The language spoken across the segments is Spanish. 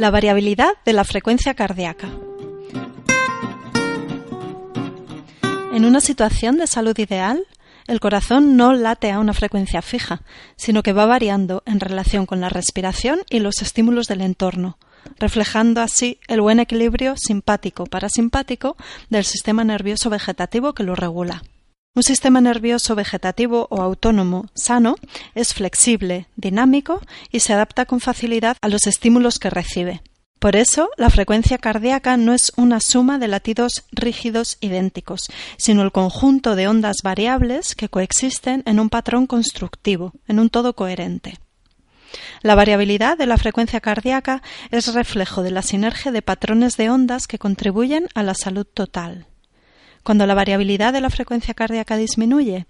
La variabilidad de la frecuencia cardíaca. En una situación de salud ideal, el corazón no late a una frecuencia fija, sino que va variando en relación con la respiración y los estímulos del entorno, reflejando así el buen equilibrio simpático-parasimpático del sistema nervioso vegetativo que lo regula. Un sistema nervioso vegetativo o autónomo sano es flexible, dinámico y se adapta con facilidad a los estímulos que recibe. Por eso, la frecuencia cardíaca no es una suma de latidos rígidos idénticos, sino el conjunto de ondas variables que coexisten en un patrón constructivo, en un todo coherente. La variabilidad de la frecuencia cardíaca es reflejo de la sinergia de patrones de ondas que contribuyen a la salud total cuando la variabilidad de la frecuencia cardíaca disminuye,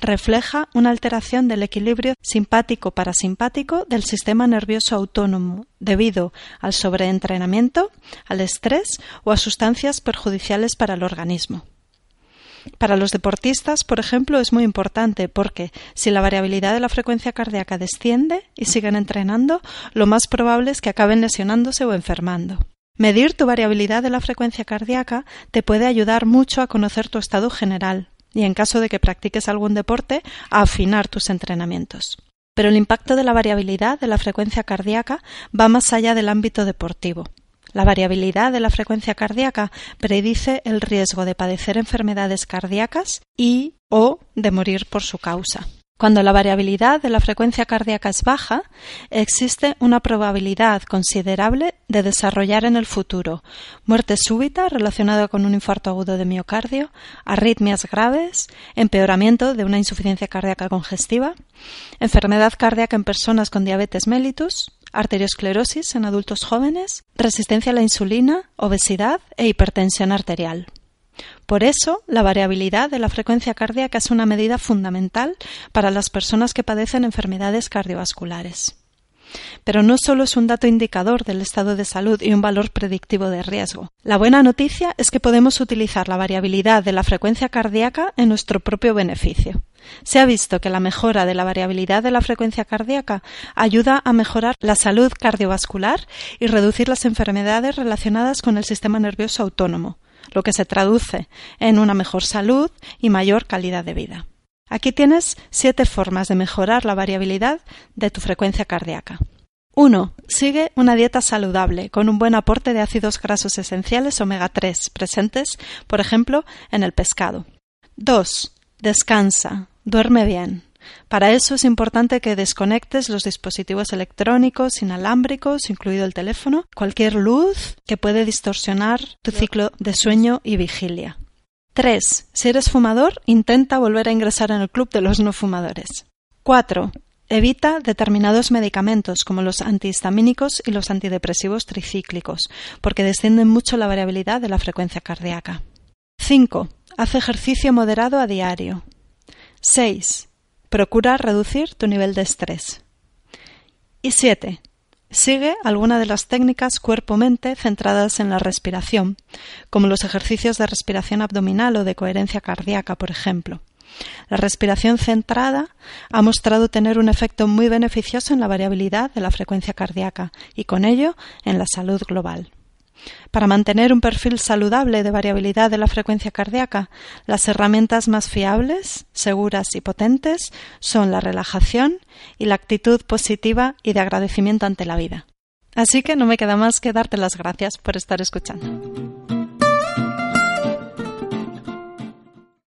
refleja una alteración del equilibrio simpático-parasimpático del sistema nervioso autónomo debido al sobreentrenamiento, al estrés o a sustancias perjudiciales para el organismo. Para los deportistas, por ejemplo, es muy importante porque si la variabilidad de la frecuencia cardíaca desciende y siguen entrenando, lo más probable es que acaben lesionándose o enfermando. Medir tu variabilidad de la frecuencia cardíaca te puede ayudar mucho a conocer tu estado general y, en caso de que practiques algún deporte, a afinar tus entrenamientos. Pero el impacto de la variabilidad de la frecuencia cardíaca va más allá del ámbito deportivo. La variabilidad de la frecuencia cardíaca predice el riesgo de padecer enfermedades cardíacas y o de morir por su causa. Cuando la variabilidad de la frecuencia cardíaca es baja, existe una probabilidad considerable de desarrollar en el futuro muerte súbita relacionada con un infarto agudo de miocardio, arritmias graves, empeoramiento de una insuficiencia cardíaca congestiva, enfermedad cardíaca en personas con diabetes mellitus, arteriosclerosis en adultos jóvenes, resistencia a la insulina, obesidad e hipertensión arterial. Por eso, la variabilidad de la frecuencia cardíaca es una medida fundamental para las personas que padecen enfermedades cardiovasculares. Pero no solo es un dato indicador del estado de salud y un valor predictivo de riesgo. La buena noticia es que podemos utilizar la variabilidad de la frecuencia cardíaca en nuestro propio beneficio. Se ha visto que la mejora de la variabilidad de la frecuencia cardíaca ayuda a mejorar la salud cardiovascular y reducir las enfermedades relacionadas con el sistema nervioso autónomo, lo que se traduce en una mejor salud y mayor calidad de vida. Aquí tienes siete formas de mejorar la variabilidad de tu frecuencia cardíaca. 1. Sigue una dieta saludable con un buen aporte de ácidos grasos esenciales omega 3 presentes, por ejemplo, en el pescado. 2. Descansa, duerme bien. Para eso es importante que desconectes los dispositivos electrónicos inalámbricos, incluido el teléfono, cualquier luz que puede distorsionar tu ciclo de sueño y vigilia. 3. Si eres fumador, intenta volver a ingresar en el club de los no fumadores. 4. Evita determinados medicamentos como los antihistamínicos y los antidepresivos tricíclicos, porque descienden mucho la variabilidad de la frecuencia cardíaca. 5. Haz ejercicio moderado a diario. 6. Procura reducir tu nivel de estrés. Y 7. Sigue alguna de las técnicas cuerpo-mente centradas en la respiración, como los ejercicios de respiración abdominal o de coherencia cardíaca, por ejemplo. La respiración centrada ha mostrado tener un efecto muy beneficioso en la variabilidad de la frecuencia cardíaca y con ello en la salud global. Para mantener un perfil saludable de variabilidad de la frecuencia cardíaca, las herramientas más fiables, seguras y potentes son la relajación y la actitud positiva y de agradecimiento ante la vida. Así que no me queda más que darte las gracias por estar escuchando.